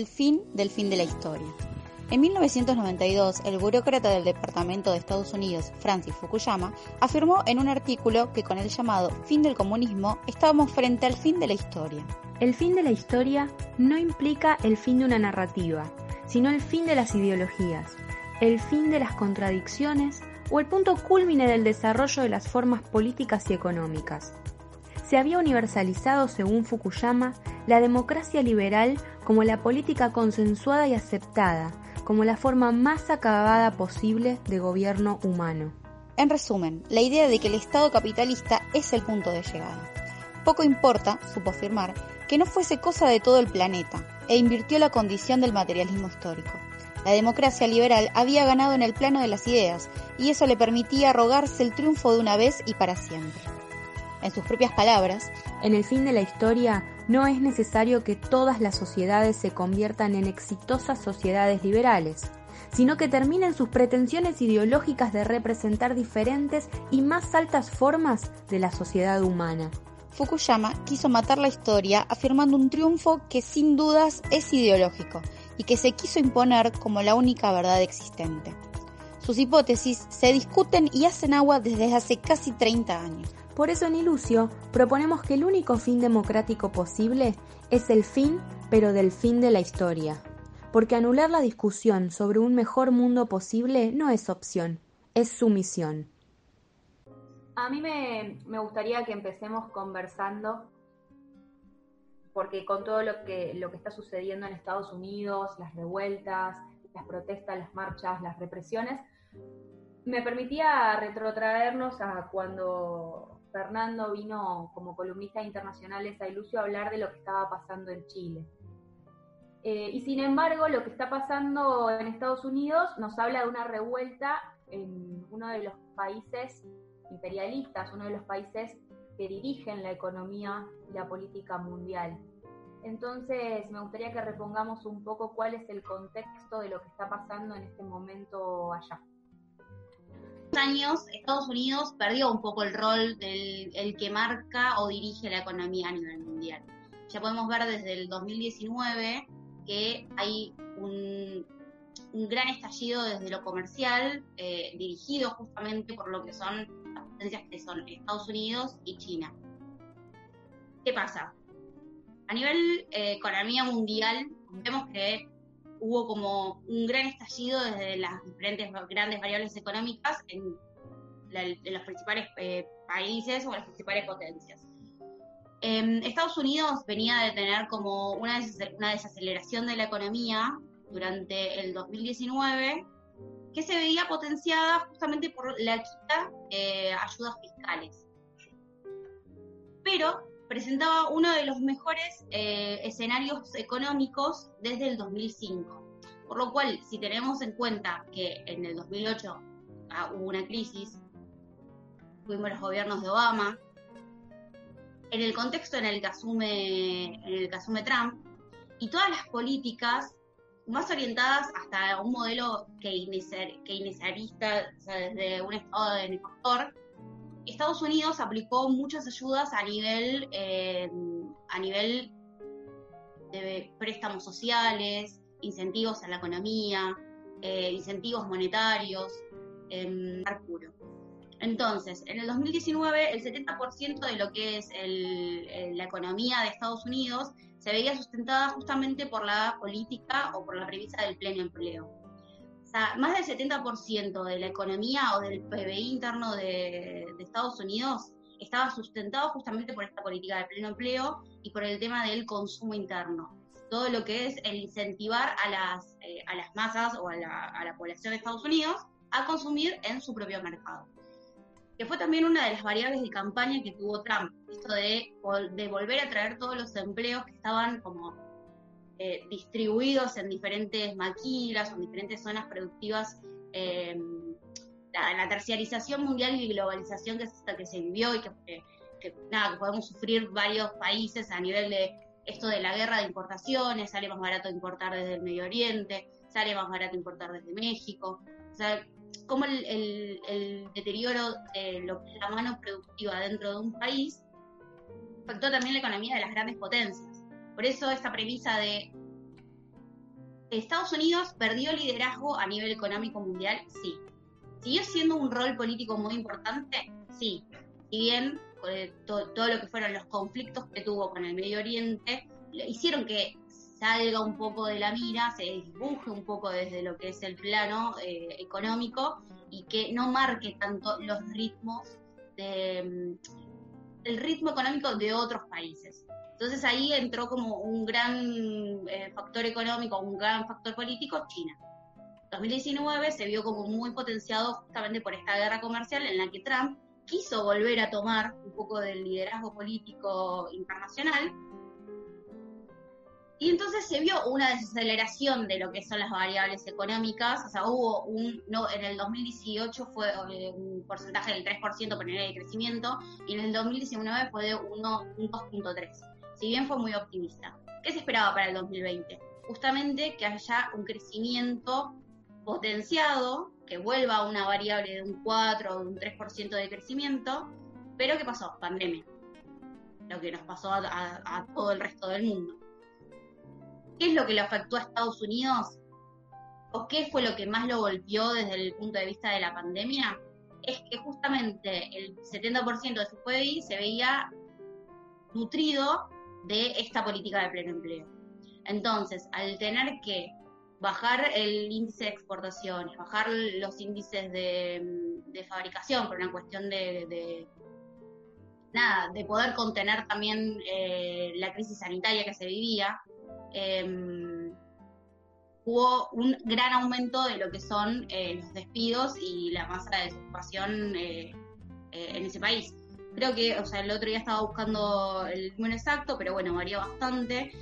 el fin del fin de la historia. En 1992, el burócrata del Departamento de Estados Unidos, Francis Fukuyama, afirmó en un artículo que con el llamado fin del comunismo estábamos frente al fin de la historia. El fin de la historia no implica el fin de una narrativa, sino el fin de las ideologías, el fin de las contradicciones o el punto cúlmine del desarrollo de las formas políticas y económicas. Se había universalizado, según Fukuyama, la democracia liberal como la política consensuada y aceptada, como la forma más acabada posible de gobierno humano. En resumen, la idea de que el Estado capitalista es el punto de llegada. Poco importa, supo afirmar, que no fuese cosa de todo el planeta, e invirtió la condición del materialismo histórico. La democracia liberal había ganado en el plano de las ideas, y eso le permitía arrogarse el triunfo de una vez y para siempre. En sus propias palabras, en el fin de la historia no es necesario que todas las sociedades se conviertan en exitosas sociedades liberales, sino que terminen sus pretensiones ideológicas de representar diferentes y más altas formas de la sociedad humana. Fukuyama quiso matar la historia afirmando un triunfo que sin dudas es ideológico y que se quiso imponer como la única verdad existente. Sus hipótesis se discuten y hacen agua desde hace casi 30 años. Por eso en Ilusio proponemos que el único fin democrático posible es el fin, pero del fin de la historia. Porque anular la discusión sobre un mejor mundo posible no es opción, es sumisión. A mí me, gustaría que empecemos conversando, porque con todo lo que, lo que está sucediendo en Estados Unidos, las revueltas, las protestas, las marchas, las represiones, me permitía retrotraernos a cuando Fernando vino como columnista internacional a Ilusio a hablar de lo que estaba pasando en Chile. Eh, y sin embargo, lo que está pasando en Estados Unidos nos habla de una revuelta en uno de los países imperialistas, uno de los países que dirigen la economía y la política mundial. Entonces, me gustaría que repongamos un poco cuál es el contexto de lo que está pasando en este momento allá años Estados Unidos perdió un poco el rol del el que marca o dirige la economía a nivel mundial. Ya podemos ver desde el 2019 que hay un, gran estallido desde lo comercial, eh, dirigido justamente por lo que son las potencias que son Estados Unidos y China. ¿Qué pasa? A nivel eh, economía mundial, vemos que hubo como un gran estallido desde las diferentes grandes variables económicas en, los principales eh, países o las principales potencias. Em, Estados Unidos venía de tener como una, una desaceleración de la economía durante el 2019 que se veía potenciada justamente por la quita de ayudas fiscales. Pero presentaba uno de los mejores eh, escenarios económicos desde el 2005. Por lo cual, si tenemos en cuenta que en el 2008 ah, hubo una crisis, tuvimos los gobiernos de Obama, en el contexto en el que asume, en el que asume Trump, y todas las políticas más orientadas hasta un modelo keynesiarista, o sea, desde un estado de Ecuador, Estados Unidos aplicó muchas ayudas a nivel, eh, a nivel de préstamos sociales, incentivos a la economía, eh, incentivos monetarios, eh, puro. Entonces, en el 2019, el 70% de lo que es la economía de Estados Unidos se veía sustentada justamente por la política o por la premisa del pleno empleo sea, más del 70% de la economía o del PBI interno de, Estados Unidos estaba sustentado justamente por esta política de pleno empleo y por el tema del consumo interno. Todo lo que es el incentivar a las, eh, a las masas o a la, a la población de Estados Unidos a consumir en su propio mercado. Que fue también una de las variables de campaña que tuvo Trump, esto de, de volver a traer todos los empleos que estaban como eh, distribuidos en diferentes maquilas o en diferentes zonas productivas. Eh, la, terciarización mundial y globalización que, que se vivió y que, nada, que podemos sufrir varios países a nivel de esto de la guerra de importaciones, sale más barato importar desde el Medio Oriente, sale más barato importar desde México. O sea, cómo el, deterioro de es la mano productiva dentro de un país afectó también la economía de las grandes potencias. Por eso esta premisa de Estados Unidos perdió liderazgo a nivel económico mundial, sí. ¿Siguió siendo un rol político muy importante? Sí. Si bien eh, todo lo que fueron los conflictos que tuvo con el Medio Oriente, hicieron que salga un poco de la mira, se dibuje un poco desde lo que es el plano eh, económico y que no marque tanto los ritmos de, mm, el ritmo económico de otros países. Entonces ahí entró como un gran eh, factor económico, un gran factor político, China. 2019 se vio como muy potenciado justamente por esta guerra comercial en la que Trump quiso volver a tomar un poco del liderazgo político internacional. Y entonces se vio una desaceleración de lo que son las variables económicas, o sea, hubo un, no, en el 2018 fue eh, un porcentaje del 3% por nivel de crecimiento y en el 2019 fue de 2.3, si bien fue muy optimista. ¿Qué se esperaba para el 2020? Justamente que haya un crecimiento potenciado, que vuelva a una variable de un 4 o un 3% de crecimiento, pero ¿qué pasó? Pandemia. Lo que nos pasó a todo el resto del mundo. ¿Qué es lo que le afectó a Estados Unidos? ¿O qué fue lo que más lo golpeó desde el punto de vista de la pandemia? Es que justamente el 70% de su PIB se veía nutrido de esta política de pleno empleo. Entonces, al tener que bajar el índice de exportaciones, bajar los índices de, fabricación por una cuestión de, nada, de poder contener también eh, la crisis sanitaria que se vivía, Em, hubo un gran aumento de lo que son eh, los despidos y la masa de desocupación eh, en ese país. Creo que, o sea, el otro día estaba buscando el número exacto, pero bueno, varía bastante.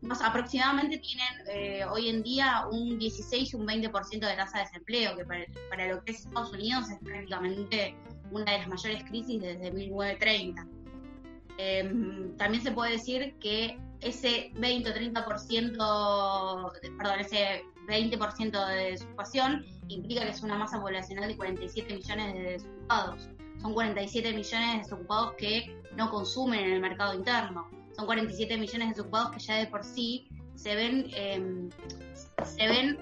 Más, aproximadamente tienen hoy en día un 16 y un 20% de tasa de desempleo, que para, lo que es Estados Unidos es prácticamente una de las mayores crisis desde 1930. Em, también se puede decir que ese 20 o 30%, perdón, ese 20% de desocupación implica que es una masa poblacional de 47 millones de desocupados. Son 47 millones de desocupados que no consumen en el mercado interno. Son 47 millones de desocupados que ya de por sí se ven, em, se ven,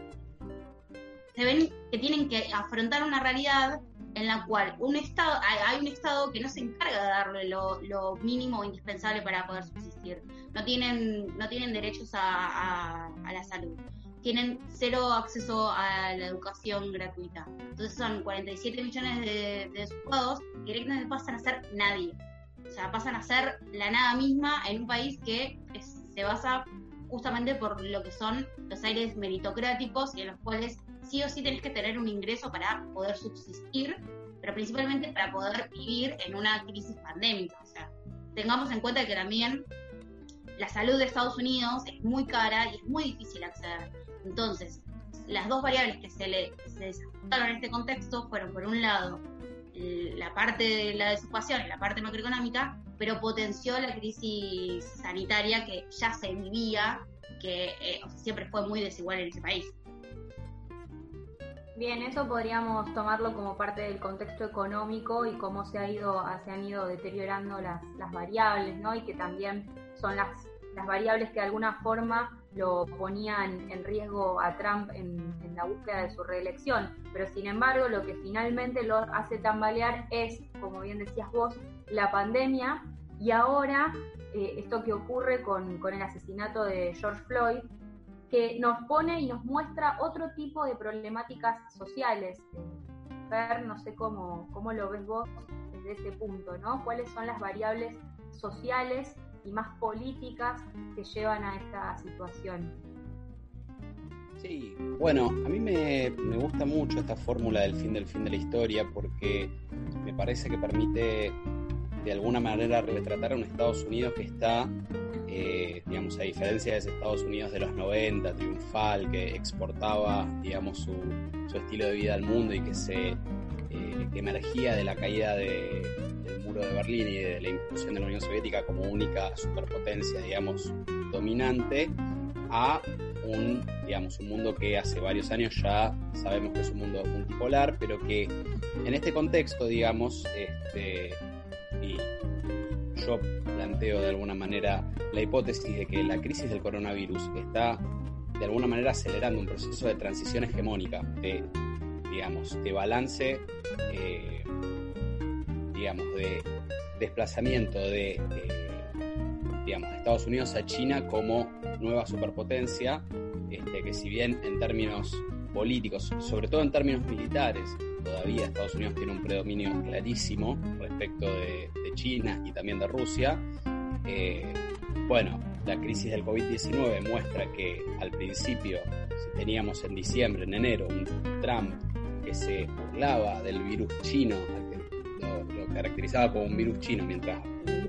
se ven que tienen que afrontar una realidad en la cual un estado, hay un Estado que no se encarga de darle lo, mínimo indispensable para poder subsistir. No tienen, no tienen derechos a, la salud. Tienen cero acceso a la educación gratuita. Entonces son 47 millones de, de desocupados que directamente pasan a ser nadie. O sea, pasan a ser la nada misma en un país que se basa justamente por lo que son los aires meritocráticos y en los cuales sí o sí tenés que tener un ingreso para poder subsistir, pero principalmente para poder vivir en una crisis pandémica. O sea, tengamos en cuenta que también la salud de Estados Unidos es muy cara y es muy difícil acceder. Entonces, las dos variables que se le se desajustaron en este contexto fueron, por un lado, la parte de la desocupación y la parte macroeconómica, pero potenció la crisis sanitaria que ya se vivía, que eh, siempre fue muy desigual en ese país. Bien, eso podríamos tomarlo como parte del contexto económico y cómo se, ha ido, se han ido deteriorando las, las variables, ¿no? Y que también son las, las variables que de alguna forma lo ponían en riesgo a Trump en, la búsqueda de su reelección. Pero sin embargo, lo que finalmente lo hace tambalear es, como bien decías vos, la pandemia y ahora eh, esto que ocurre con, con el asesinato de George Floyd, que nos pone y nos muestra otro tipo de problemáticas sociales. Ver, no sé cómo, cómo lo ves vos desde ese punto, ¿no? ¿Cuáles son las variables sociales y más políticas que llevan a esta situación? Sí, bueno, a mí me, me gusta mucho esta fórmula del fin del fin de la historia porque me parece que permite de alguna manera retratar a un Estados Unidos que está eh, digamos, a diferencia de ese Estados Unidos de los 90, triunfal, que exportaba, digamos, su, estilo de vida al mundo y que se eh, emergía de la caída del muro de Berlín y de la inclusión de la Unión Soviética como única superpotencia, digamos, dominante, a un, digamos, un mundo que hace varios años ya sabemos que es un mundo multipolar, pero que en este contexto, digamos, este, y yo planteo de alguna manera la hipótesis de que la crisis del coronavirus está de alguna manera acelerando un proceso de transición hegemónica, de, digamos, de balance, eh, digamos, de desplazamiento de, digamos, de Estados Unidos a China como nueva superpotencia, este, que si bien en términos políticos, sobre todo en términos militares, todavía Estados Unidos tiene un predominio clarísimo respecto de, China y también de Rusia. Eh, bueno, la crisis del COVID-19 muestra que al principio, si teníamos en diciembre, en enero, un Trump que se burlaba del virus chino, caracterizaba como un virus chino, mientras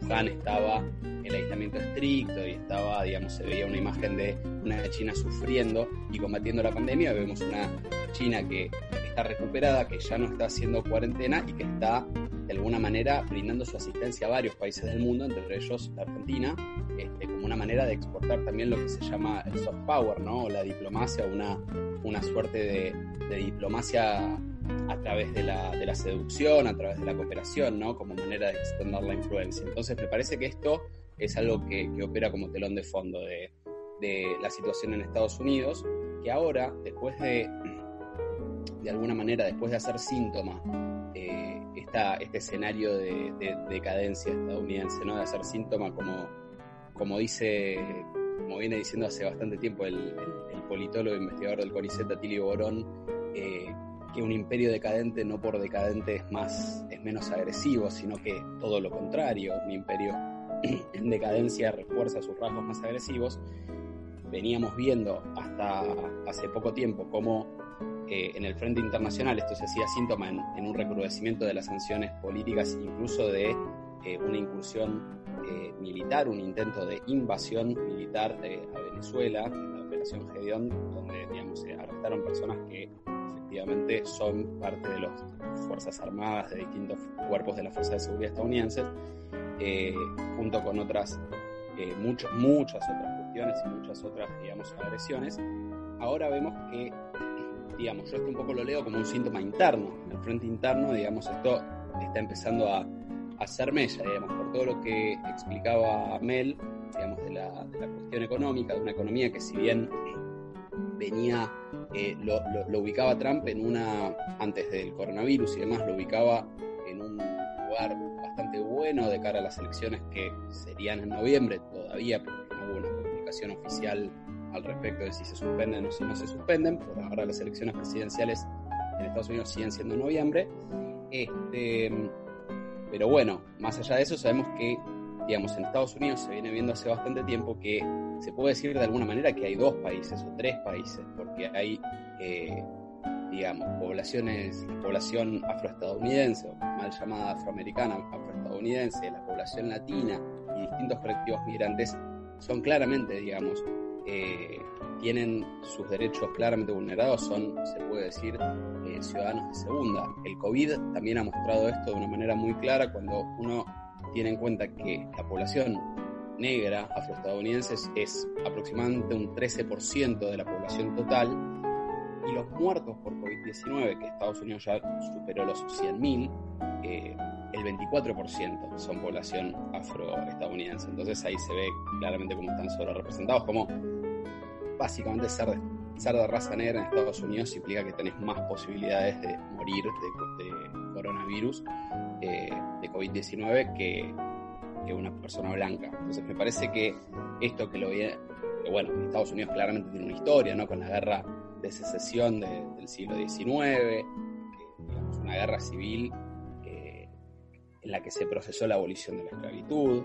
Wuhan estaba el aislamiento estricto y estaba, digamos, se veía una imagen de una China sufriendo y combatiendo la pandemia. Vemos una China que está recuperada, que ya no está haciendo cuarentena y que está de alguna manera brindando su asistencia a varios países del mundo, entre ellos la Argentina, este, como una manera de exportar también lo que se llama el soft power, ¿no? La diplomacia, una, una suerte de diplomacia a través de la, de la, seducción, a través de la cooperación, ¿no? Como manera de extender la influencia. Entonces me parece que esto es algo que, opera como telón de fondo de, la situación en Estados Unidos, que ahora, después de, de alguna manera, después de hacer síntoma eh, este escenario de, decadencia estadounidense, ¿no? de hacer síntoma como, como dice, como viene diciendo hace bastante tiempo el, politólogo e investigador del CONICET, Atilio Borón, eh, que un imperio decadente no por decadente es más es menos agresivo, sino que todo lo contrario, un imperio en decadencia refuerza sus rasgos más agresivos. Veníamos viendo hasta hace poco tiempo cómo eh, en el frente internacional esto se hacía síntoma en, un recrudecimiento de las sanciones políticas, incluso de eh, una incursión eh, militar, un intento de invasión militar a Venezuela, en la operación Gedeón, donde digamos, arrestaron personas que efectivamente son parte de las Fuerzas Armadas de distintos cuerpos de la Fuerza de Seguridad estadounidenses eh, junto con otras, eh, muchas otras cuestiones y muchas otras, digamos, agresiones. Ahora vemos que, digamos, yo esto un poco lo leo como un síntoma interno. En el frente interno, digamos, esto está empezando a, a hacer mella, digamos, por todo lo que explicaba Mel, digamos, de la, de la cuestión económica, de una economía que si bien eh, lo, lo, ubicaba Trump en una, antes del coronavirus y demás, lo ubicaba en un lugar bastante bueno de cara a las elecciones que serían en noviembre todavía, porque no hubo una comunicación oficial al respecto de si se suspenden o si no se suspenden. Por ahora las elecciones presidenciales en Estados Unidos siguen siendo en noviembre. Este, pero bueno, más allá de eso, sabemos que, digamos, en Estados Unidos se viene viendo hace bastante tiempo que se puede decir de alguna manera que hay dos países o tres países, porque hay eh, digamos, poblaciones, la población afroestadounidense, mal llamada afroamericana, afroestadounidense, la población latina y distintos colectivos migrantes son claramente, digamos, eh, tienen sus derechos claramente vulnerados, son, se puede decir, eh, ciudadanos de segunda. El COVID también ha mostrado esto de una manera muy clara cuando uno tiene en cuenta que la población negra afroestadounidense es aproximadamente un 13% de la población total y los muertos por COVID-19, que Estados Unidos ya superó los 100.000, eh, el 24% son población afroestadounidense. Entonces ahí se ve claramente cómo están sobre representados, como básicamente ser de, ser de raza negra en Estados Unidos implica que tenés más posibilidades de morir de, coronavirus, eh, de COVID-19, que, que una persona blanca. Entonces me parece que esto que lo viene, bueno, Estados Unidos claramente tiene una historia, ¿no? Con la guerra de secesión del siglo XIX, digamos, una guerra civil eh, en la que se procesó la abolición de la esclavitud,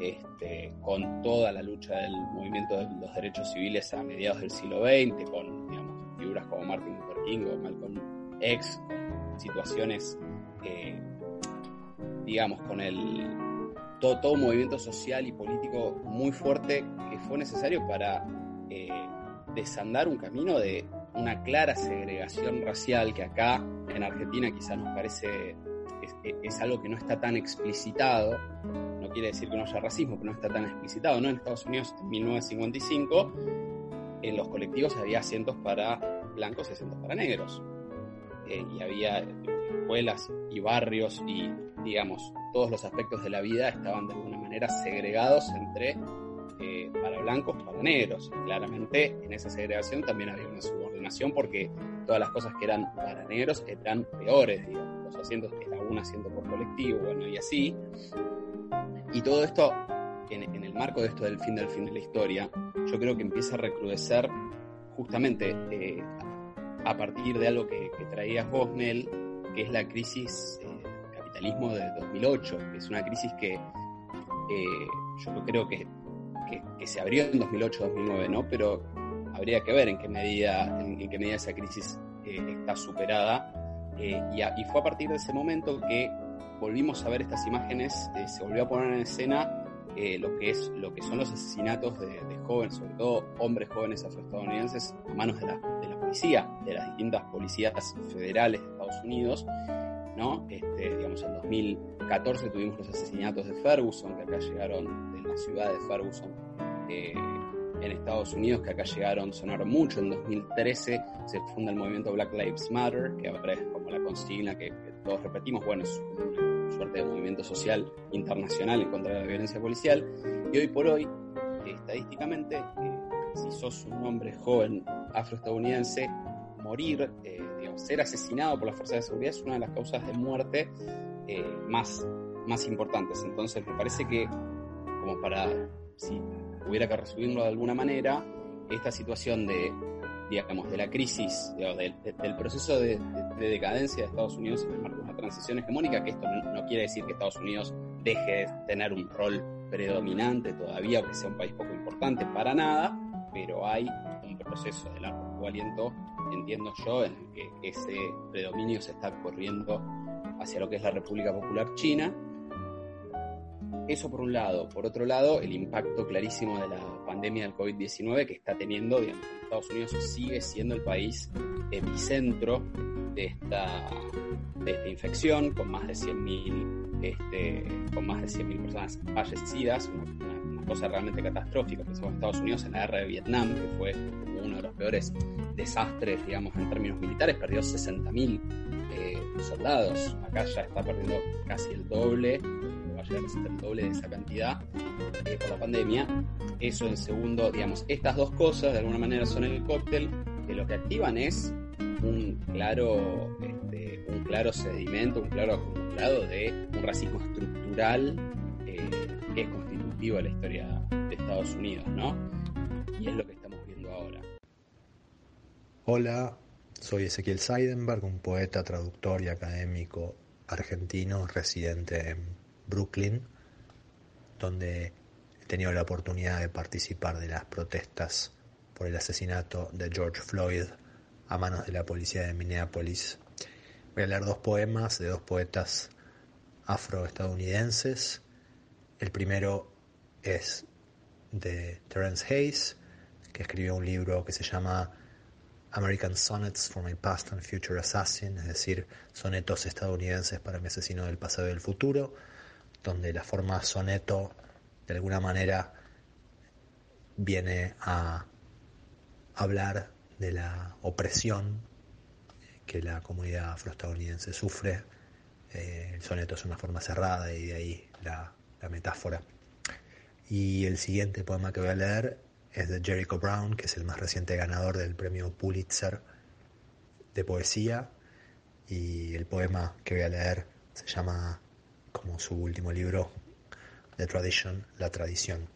este, con toda la lucha del movimiento de los derechos civiles a mediados del siglo XX, con digamos, figuras como Martin Luther King o Malcolm X, con situaciones, eh, digamos, con el todo, todo, movimiento social y político muy fuerte que fue necesario para desandar un camino de una clara segregación racial que acá en Argentina quizás nos parece es, algo que no está tan explicitado, no quiere decir que no haya racismo, pero no está tan explicitado, ¿no? En Estados Unidos en 1955 en los colectivos había asientos para blancos y asientos para negros. Eh, y había escuelas y barrios y, digamos, todos los aspectos de la vida estaban de alguna manera segregados entre eh, para blancos, para negros. Claramente en esa segregación también había una subordinación porque todas las cosas que eran para negros eran peores, digamos. Los asientos era un asiento por colectivo, bueno, y así. Y todo esto, en, el marco de esto del fin del fin de la historia, yo creo que empieza a recrudecer justamente eh, a partir de algo que, traías vos, Mel, que es la crisis capitalismo de 2008, que es una crisis que eh, yo creo que, que, se abrió en 2008-2009, ¿no? Pero habría que ver en qué medida, en, qué medida esa crisis eh, está superada. Eh, y, fue a partir de ese momento que volvimos a ver estas imágenes, se volvió a poner en escena lo que es lo que son los asesinatos de, jóvenes, sobre todo hombres jóvenes afroestadounidenses, a manos de la, de la policía, de las distintas policías federales de Estados Unidos, ¿no? Este, digamos, en 2014 tuvimos los asesinatos de Ferguson, que acá llegaron, de la ciudad de Ferguson, eh, en Estados Unidos, que acá llegaron, sonaron mucho. En 2013 se funda el movimiento Black Lives Matter, que ahora es como la consigna que, todos repetimos, bueno, es una suerte de movimiento social internacional en contra de la violencia policial. Y hoy por hoy, estadísticamente, eh, si sos un hombre joven afroestadounidense, morir ser asesinado por las fuerzas de seguridad es una de las causas de muerte eh, más, más importantes. Entonces me parece que, como para, si hubiera que resumirlo de alguna manera, esta situación de, digamos, de la crisis, del proceso de, decadencia de Estados Unidos en el marco de una transición hegemónica, que esto no, quiere decir que Estados Unidos deje de tener un rol predominante todavía o que sea un país poco importante, para nada, pero hay un proceso de largo aliento entiendo yo, en el que ese predominio se está corriendo hacia lo que es la República Popular China. Eso por un lado. Por otro lado, el impacto clarísimo de la pandemia del COVID-19 que está teniendo, digamos, Estados Unidos sigue siendo el país epicentro de esta, de esta infección, con más de 100.000 este, con más de 100.000 personas fallecidas, una, cosa realmente catastrófica. Pensamos en Estados Unidos en la guerra de Vietnam, que fue uno de los peores desastres, digamos, en términos militares, perdió 60.000 eh, soldados, acá ya está perdiendo casi el doble, va a llegar a ser el doble de esa cantidad eh, por la pandemia. Eso en segundo, digamos, estas dos cosas de alguna manera son el cóctel que lo que activan es un claro, este, un claro sedimento, un claro acumulado de un racismo estructural eh, que es de la historia de Estados Unidos, ¿no? Y es lo que Hola, soy Ezequiel Seidenberg, un poeta, traductor y académico argentino residente en Brooklyn, donde he tenido la oportunidad de participar de las protestas por el asesinato de George Floyd a manos de la policía de Minneapolis. Voy a leer dos poemas de dos poetas afroestadounidenses. El primero es de Terence Hayes, que escribió un libro que se llama American Sonnets for My Past and Future Assassin, es decir, sonetos estadounidenses para mi asesino del pasado y del futuro, donde la forma soneto de alguna manera viene a hablar de la opresión que la comunidad afroestadounidense sufre. Eh, el soneto es una forma cerrada y de ahí la, la metáfora. Y el siguiente poema que voy a leer es de Jericho Brown, que es el más reciente ganador del premio Pulitzer de poesía. Y el poema que voy a leer se llama, como su último libro, The Tradition, La Tradición.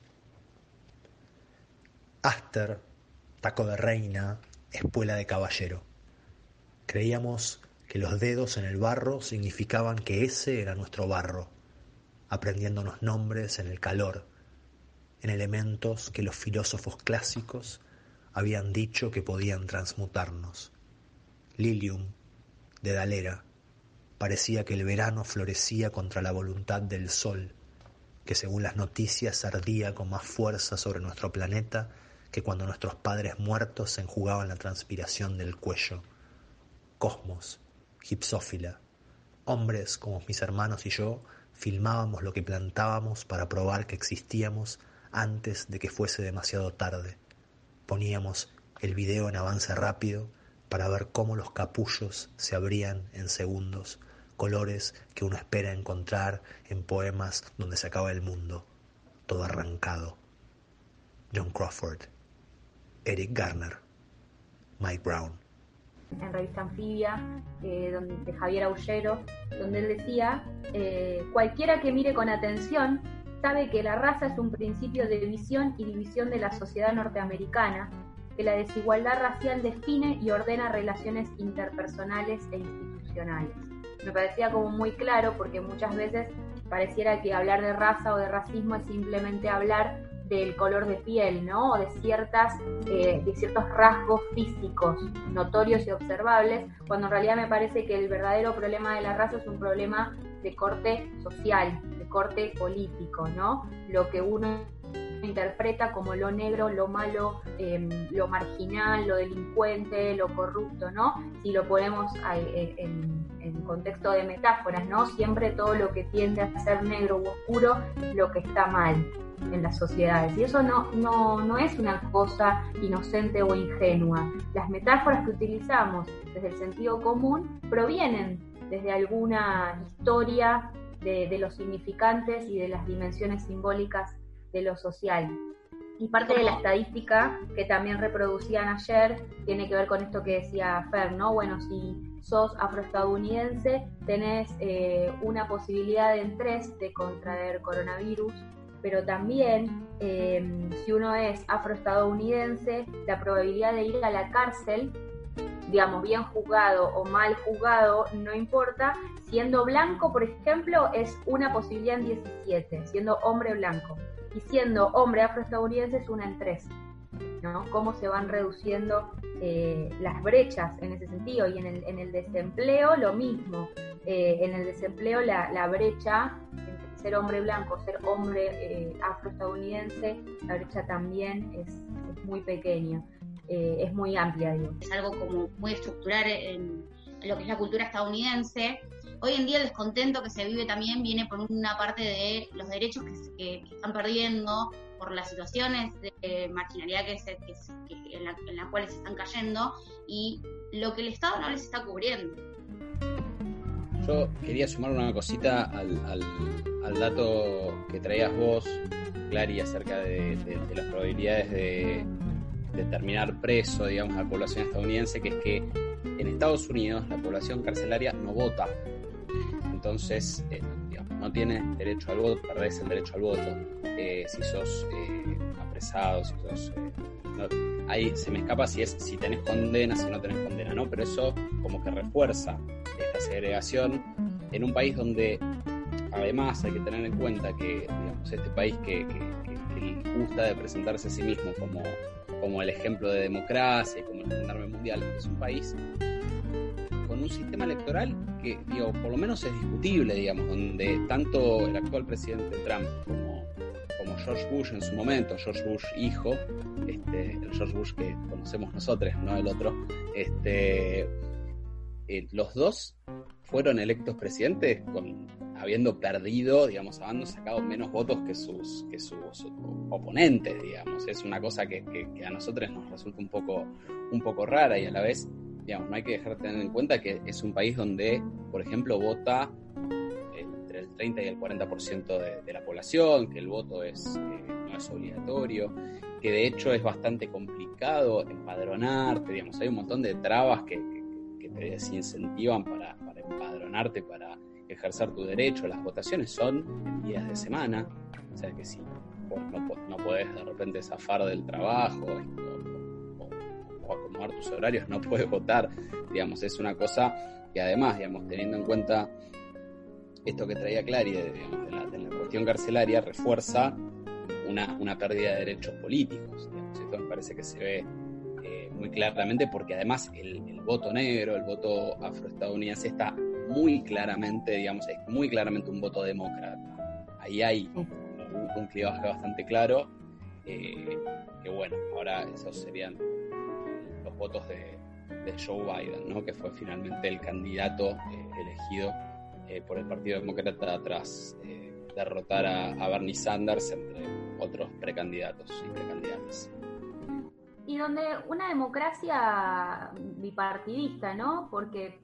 Aster, taco de reina, espuela de caballero. Creíamos que los dedos en el barro significaban que ese era nuestro barro, aprendiéndonos nombres en el calor en elementos que los filósofos clásicos habían dicho que podían transmutarnos. Lilium, de Dalera, parecía que el verano florecía contra la voluntad del sol, que según las noticias ardía con más fuerza sobre nuestro planeta que cuando nuestros padres muertos se enjugaban la transpiración del cuello. Cosmos, gipsófila, hombres como mis hermanos y yo filmábamos lo que plantábamos para probar que existíamos antes de que fuese demasiado tarde. Poníamos el video en avance rápido para ver cómo los capullos se abrían en segundos, colores que uno espera encontrar en poemas donde se acaba el mundo, todo arrancado. John Crawford, Eric Garner, Mike Brown. En revista Anfibia, eh, de Javier Aullero, donde él decía, eh, cualquiera que mire con atención sabe que la raza es un principio de visión y división de la sociedad norteamericana, que la desigualdad racial define y ordena relaciones interpersonales e institucionales. Me parecía como muy claro porque muchas veces pareciera que hablar de raza o de racismo es simplemente hablar del color de piel, ¿no? O de ciertas, eh, de ciertos rasgos físicos notorios y observables, cuando en realidad me parece que el verdadero problema de la raza es un problema de corte social, de corte político, ¿no? Lo que uno interpreta como lo negro, lo malo, em, lo marginal, lo delincuente, lo corrupto, ¿no? Si lo ponemos eh, en, en, contexto de metáforas, ¿no? Siempre todo lo que tiende a ser negro u oscuro, lo que está mal en las sociedades. Y eso no, no, no es una cosa inocente o ingenua. Las metáforas que utilizamos desde el sentido común provienen desde alguna historia de, los significantes y de las dimensiones simbólicas de lo social. Y parte de la estadística que también reproducían ayer tiene que ver con esto que decía Fer, ¿no? Bueno, si sos afroestadounidense, tenés eh, una posibilidad en tres de contraer coronavirus, pero también em, si uno es afroestadounidense, la probabilidad de ir a la cárcel, digamos, bien juzgado o mal juzgado, no importa, siendo blanco, por ejemplo, es una posibilidad en 17, siendo hombre blanco y siendo hombre afroestadounidense es una en tres. ¿no? Cómo se van reduciendo eh, las brechas en ese sentido. Y en el, en el desempleo lo mismo. Eh, en el desempleo la, la, brecha entre ser hombre blanco, ser hombre eh, afroestadounidense, la brecha también es muy pequeña, es muy amplia. Digo. Es algo como muy estructural en, lo que es la cultura estadounidense hoy en día el descontento que se vive también viene por una parte de los derechos que, están perdiendo, por las situaciones de marginalidad que, en, las cuales se están cayendo y lo que el Estado no les está cubriendo. Yo quería sumar una cosita al, dato que traías vos, Clary, acerca de, las probabilidades de, de terminar preso, digamos, a la población estadounidense, que es que en Estados Unidos la población carcelaria no vota entonces eh, no tienes derecho al voto, perdés el derecho al voto. Eh, si sos eh, apresado, si sos... ahí se me escapa si es si tenés condena, si no tenés condena, ¿no? Pero eso como que refuerza esta segregación en un país donde además hay que tener en cuenta que digamos, este país que, gusta de presentarse a sí mismo como, como el ejemplo de democracia y como el gendarme mundial, es un país con un sistema electoral que, digo, por lo menos es discutible, digamos, donde tanto el actual presidente Trump como, como George Bush en su momento, George Bush hijo, este, el George Bush que conocemos nosotros, no el otro, este, eh, los dos fueron electos presidentes con, habiendo perdido, digamos, habiendo sacado menos votos que sus, que sus oponentes, digamos. Es una cosa que, que, a nosotros nos resulta un poco, un poco rara y a la vez no hay que dejar de tener en cuenta que es un país donde, por ejemplo, vota entre el 30 y el 40% de, de la población, que el voto es, eh, no es obligatorio, que de hecho es bastante complicado empadronarte, digamos, hay un montón de trabas que, te desincentivan para, para empadronarte, para ejercer tu derecho. Las votaciones son días de semana, o sea que si no, no podés de repente zafar del trabajo, acomodar tus horarios, no puedes votar, digamos, es una cosa que además, digamos, teniendo en cuenta esto que traía Clary de, la, cuestión carcelaria, refuerza una, una, pérdida de derechos políticos. Esto me parece que se ve eh, muy claramente porque además el, voto negro, el voto afroestadounidense está muy claramente, digamos, es muy claramente un voto demócrata. Ahí hay un, un clivaje bastante claro, eh, que bueno, ahora esos serían votos de, Joe Biden, ¿no? que fue finalmente el candidato eh, elegido eh, por el Partido Demócrata tras derrotar a, Bernie Sanders entre otros precandidatos y precandidatas. Y donde una democracia bipartidista, ¿no? Porque,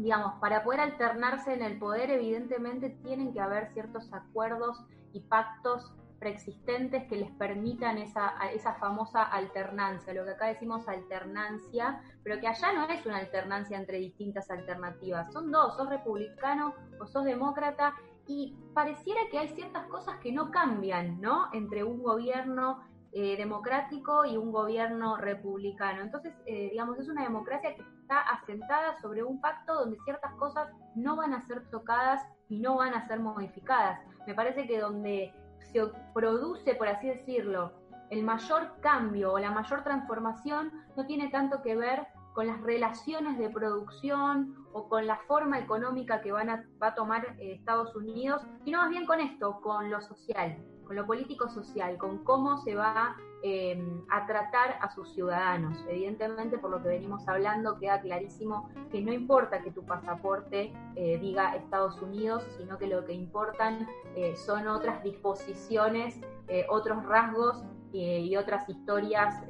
digamos, para poder alternarse en el poder, evidentemente tienen que haber ciertos acuerdos y pactos preexistentes que les permitan esa, esa famosa alternancia, lo que acá decimos alternancia, pero que allá no es una alternancia entre distintas alternativas, son dos, sos republicano o sos demócrata y pareciera que hay ciertas cosas que no cambian, ¿no? Entre un gobierno eh, democrático y un gobierno republicano. Entonces, eh, digamos, es una democracia que está asentada sobre un pacto donde ciertas cosas no van a ser tocadas y no van a ser modificadas. Me parece que donde se produce, por así decirlo, el mayor cambio o la mayor transformación no tiene tanto que ver con las relaciones de producción o con la forma económica que van a, va a tomar eh, Estados Unidos, sino más bien con esto, con lo social, con lo político social, con cómo se va eh, a tratar a sus ciudadanos. Evidentemente, por lo que venimos hablando, queda clarísimo que no importa que tu pasaporte eh, diga Estados Unidos, sino que lo que importan son otras disposiciones, otros rasgos y otras historias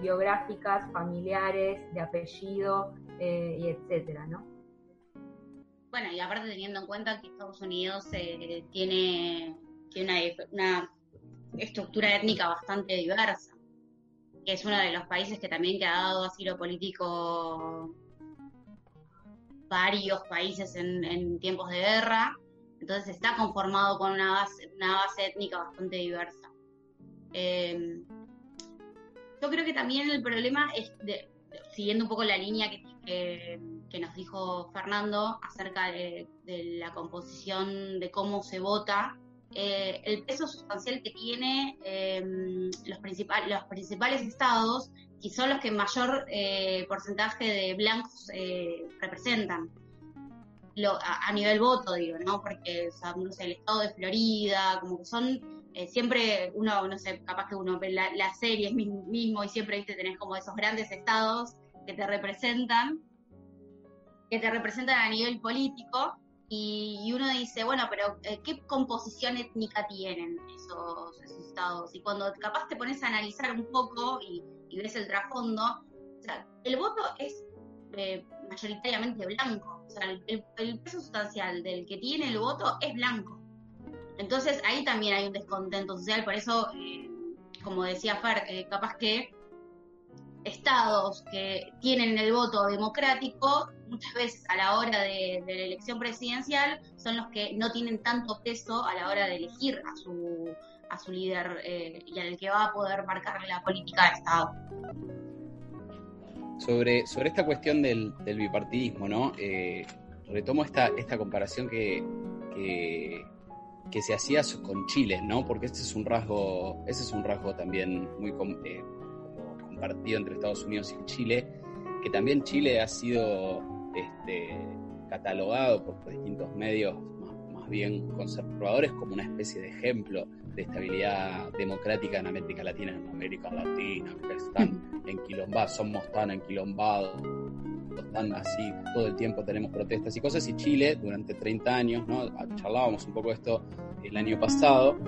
biográficas, familiares, de apellido, y etcétera, ¿no? Bueno, y aparte teniendo en cuenta que Estados Unidos eh, tiene, tiene una, estructura étnica bastante diversa, que es uno de los países que también que ha dado asilo político varios países en, tiempos de guerra, entonces está conformado con una base, una base étnica bastante diversa. Em, yo creo que también el problema es, siguiendo un poco la línea que que nos dijo Fernando acerca de, la composición de cómo se vota, eh, el peso sustancial que tiene eh, los, los principales estados, que son los que mayor eh, porcentaje de blancos representan. a, nivel voto, digo, ¿no? Porque, o el estado de Florida, como que son siempre uno, no sé, capaz que uno ve la, la serie mismo y siempre, viste, tenés como esos grandes estados que te representan que te representan a nivel político y, uno dice, bueno, pero eh, ¿qué composición étnica tienen esos, estados? Y cuando capaz te pones a analizar un poco y, ves el trasfondo, el voto es eh, mayoritariamente blanco, o sea, el, peso sustancial del que tiene el voto es blanco. Entonces ahí también hay un descontento social, por eso, eh, como decía Fer, capaz que estados que tienen el voto democrático muchas veces a la hora de, la elección presidencial son los que no tienen tanto peso a la hora de elegir a su, a su líder eh, y al que va a poder marcar la política de Estado. Sobre, sobre esta cuestión del, bipartidismo, ¿no? Eh, retomo esta, esta comparación que, que, se hacía con Chile, ¿no? Porque este es un rasgo, ese es un rasgo también muy eh, compartido entre Estados Unidos y Chile, que también Chile ha sido este, catalogado por distintos medios más, bien conservadores como una especie de ejemplo de estabilidad democrática en América Latina, en América Latina, que están enquilombados, somos tan enquilombados, tan así, todo el tiempo tenemos protestas y cosas, y Chile durante 30 años, ¿no? charlábamos un poco esto el año pasado,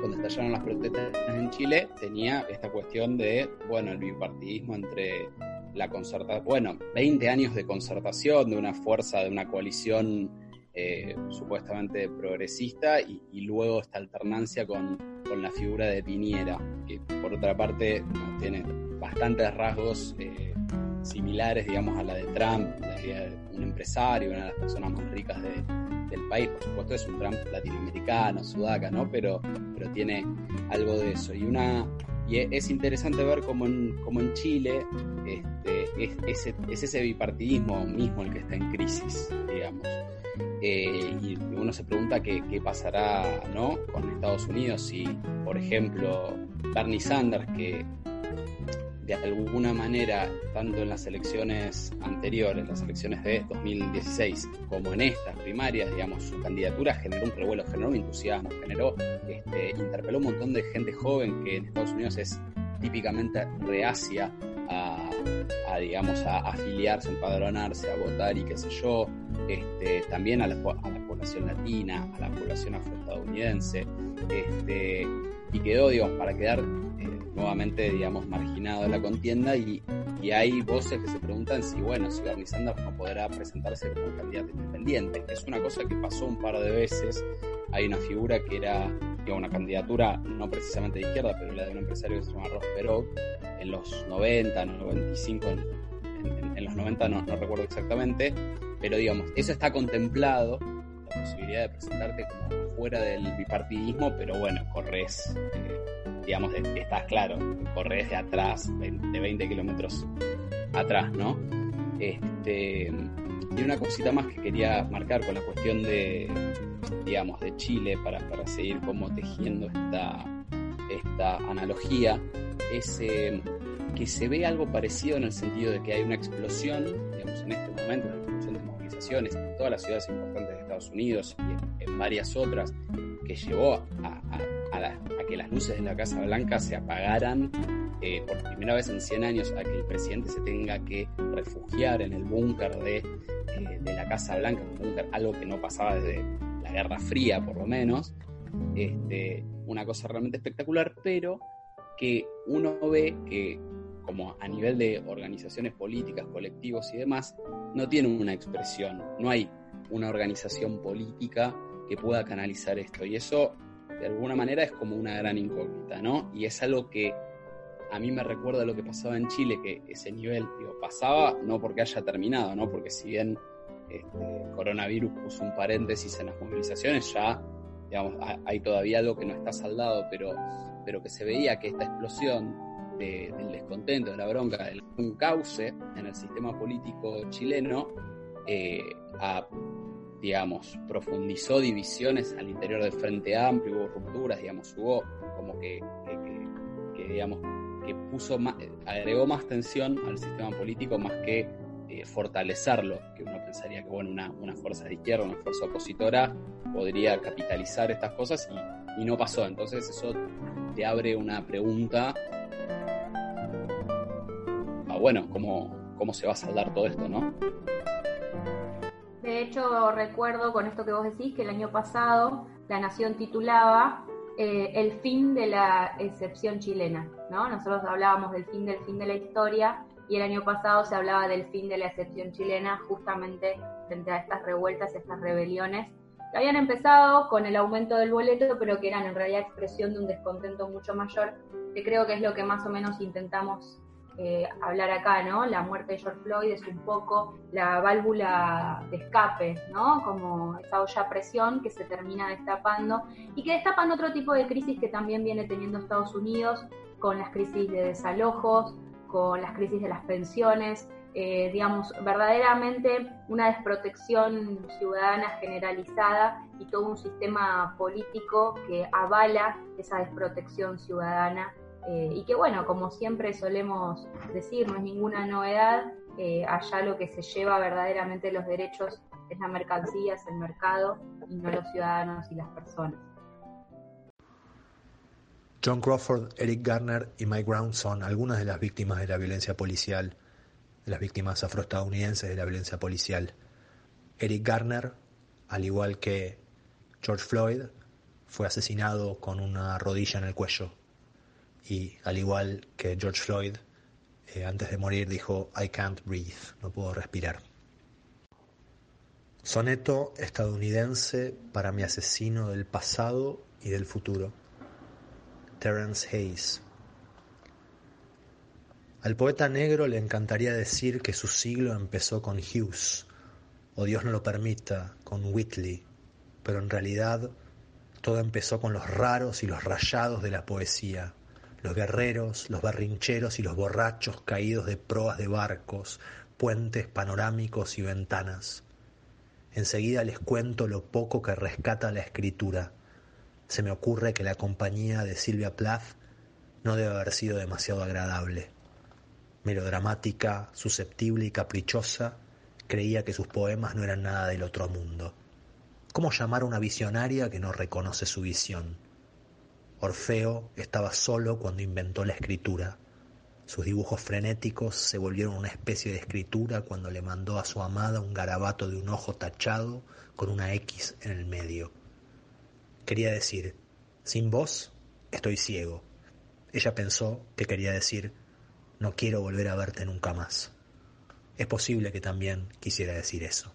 cuando estallaron las protestas en Chile, tenía esta cuestión de, bueno, el bipartidismo entre la concertación, bueno, 20 años de concertación de una fuerza, de una coalición eh, supuestamente progresista y, luego esta alternancia con, la figura de Piñera, que por otra parte tiene bastantes rasgos eh, similares, digamos, a la de Trump, un empresario, una de las personas más ricas del país, por supuesto es un Trump latinoamericano, sudaca, ¿no? Pero, pero tiene algo de eso. Y una y es interesante ver cómo en, en Chile este, es, ese, bipartidismo mismo el que está en crisis, digamos. Eh, y uno se pregunta qué, pasará ¿no? con Estados Unidos si, por ejemplo, Bernie Sanders, que de alguna manera, tanto en las elecciones anteriores, las elecciones de 2016, como en estas primarias, digamos, su candidatura generó un revuelo, generó un entusiasmo, generó, este, interpeló un montón de gente joven que en Estados Unidos es típicamente reacia a, digamos, a afiliarse, a empadronarse, a votar y qué sé yo, este, también a la, población latina, a la población afroestadounidense, este, y quedó, digamos, para quedar nuevamente, digamos, marginado de la contienda y, hay voces que se preguntan si, bueno, si Bernie Sanders no podrá presentarse como candidato independiente. Es una cosa que pasó un par de veces. Hay una figura que era una candidatura no precisamente de izquierda, pero la de un empresario que se llama Ross Perot, en los 90, 95, en, en, los 90 no, no, recuerdo exactamente, pero digamos, eso está contemplado, la posibilidad de presentarte como fuera del bipartidismo, pero bueno, corres, eh, digamos, estás claro, corres de atrás, de 20 kilómetros atrás, ¿no? Este, y una cosita más que quería marcar con la cuestión de, digamos, de Chile para, para seguir como tejiendo esta, esta analogía, es eh, que se ve algo parecido en el sentido de que hay una explosión, digamos, en este momento, una explosión de movilizaciones en todas las ciudades importantes de Estados Unidos y en, varias otras, que llevó a, que las luces de la Casa Blanca se apagaran eh, por primera vez en 100 años, a que el presidente se tenga que refugiar en el búnker de, eh, la Casa Blanca, algo que no pasaba desde la Guerra Fría por lo menos, este, una cosa realmente espectacular, pero que uno ve que como a nivel de organizaciones políticas, colectivos y demás, no tienen una expresión, no hay una organización política que pueda canalizar esto. Y eso, de alguna manera, es como una gran incógnita, ¿no? Y es algo que a mí me recuerda lo que pasaba en Chile, que ese nivel, pasaba no porque haya terminado, ¿no? Porque si bien este, coronavirus puso un paréntesis en las movilizaciones, ya, digamos, hay todavía algo que no está saldado, pero, pero que se veía que esta explosión del descontento, de la bronca, del un cauce en el sistema político chileno, eh, digamos, profundizó divisiones al interior del Frente Amplio, hubo rupturas, digamos, hubo como que, digamos, que puso más, agregó más tensión al sistema político más que eh, fortalecerlo, que uno pensaría que bueno, una, una, fuerza de izquierda, una fuerza opositora podría capitalizar estas cosas y, y no pasó. Entonces eso te abre una pregunta bueno, cómo, cómo se va a saldar todo esto, ¿no? Hecho, recuerdo con esto que vos decís que el año pasado La Nación titulaba eh, El fin de la excepción chilena, ¿no? Nosotros hablábamos del fin del fin de la historia y el año pasado se hablaba del fin de la excepción chilena justamente frente a estas revueltas, estas rebeliones que habían empezado con el aumento del boleto, pero que eran en realidad expresión de un descontento mucho mayor, que creo que es lo que más o menos intentamos eh, hablar acá, ¿no? La muerte de George Floyd es un poco la válvula de escape, ¿no? Como esa olla a presión que se termina destapando y que destapan otro tipo de crisis que también viene teniendo Estados Unidos con las crisis de desalojos, con las crisis de las pensiones, eh, digamos, verdaderamente una desprotección ciudadana generalizada y todo un sistema político que avala esa desprotección ciudadana eh, y que bueno, como siempre solemos decir, no es ninguna novedad, eh, allá lo que se lleva verdaderamente los derechos es la mercancía, es el mercado y no los ciudadanos y las personas. John Crawford, Eric Garner y Mike Brown son algunas de las víctimas de la violencia policial, de las víctimas afroestadounidenses de la violencia policial. Eric Garner, al igual que George Floyd, fue asesinado con una rodilla en el cuello y al igual que George Floyd, eh, antes de morir dijo, I can't breathe, no puedo respirar. Soneto estadounidense para mi asesino del pasado y del futuro. Terence Hayes. Al poeta negro le encantaría decir que su siglo empezó con Hughes, o Dios no lo permita, con Whitley, pero en realidad todo empezó con los raros y los rayados de la poesía, los guerreros, los barrincheros y los borrachos caídos de proas de barcos, puentes panorámicos y ventanas. Enseguida les cuento lo poco que rescata la escritura. Se me ocurre que la compañía de Silvia Plath no debe haber sido demasiado agradable. Melodramática, susceptible y caprichosa, creía que sus poemas no eran nada del otro mundo. ¿Cómo llamar a una visionaria que no reconoce su visión? Orfeo estaba solo cuando inventó la escritura. Sus dibujos frenéticos se volvieron una especie de escritura cuando le mandó a su amada un garabato de un ojo tachado con una X en el medio. Quería decir, sin vos estoy ciego. Ella pensó que quería decir, no quiero volver a verte nunca más. Es posible que también quisiera decir eso.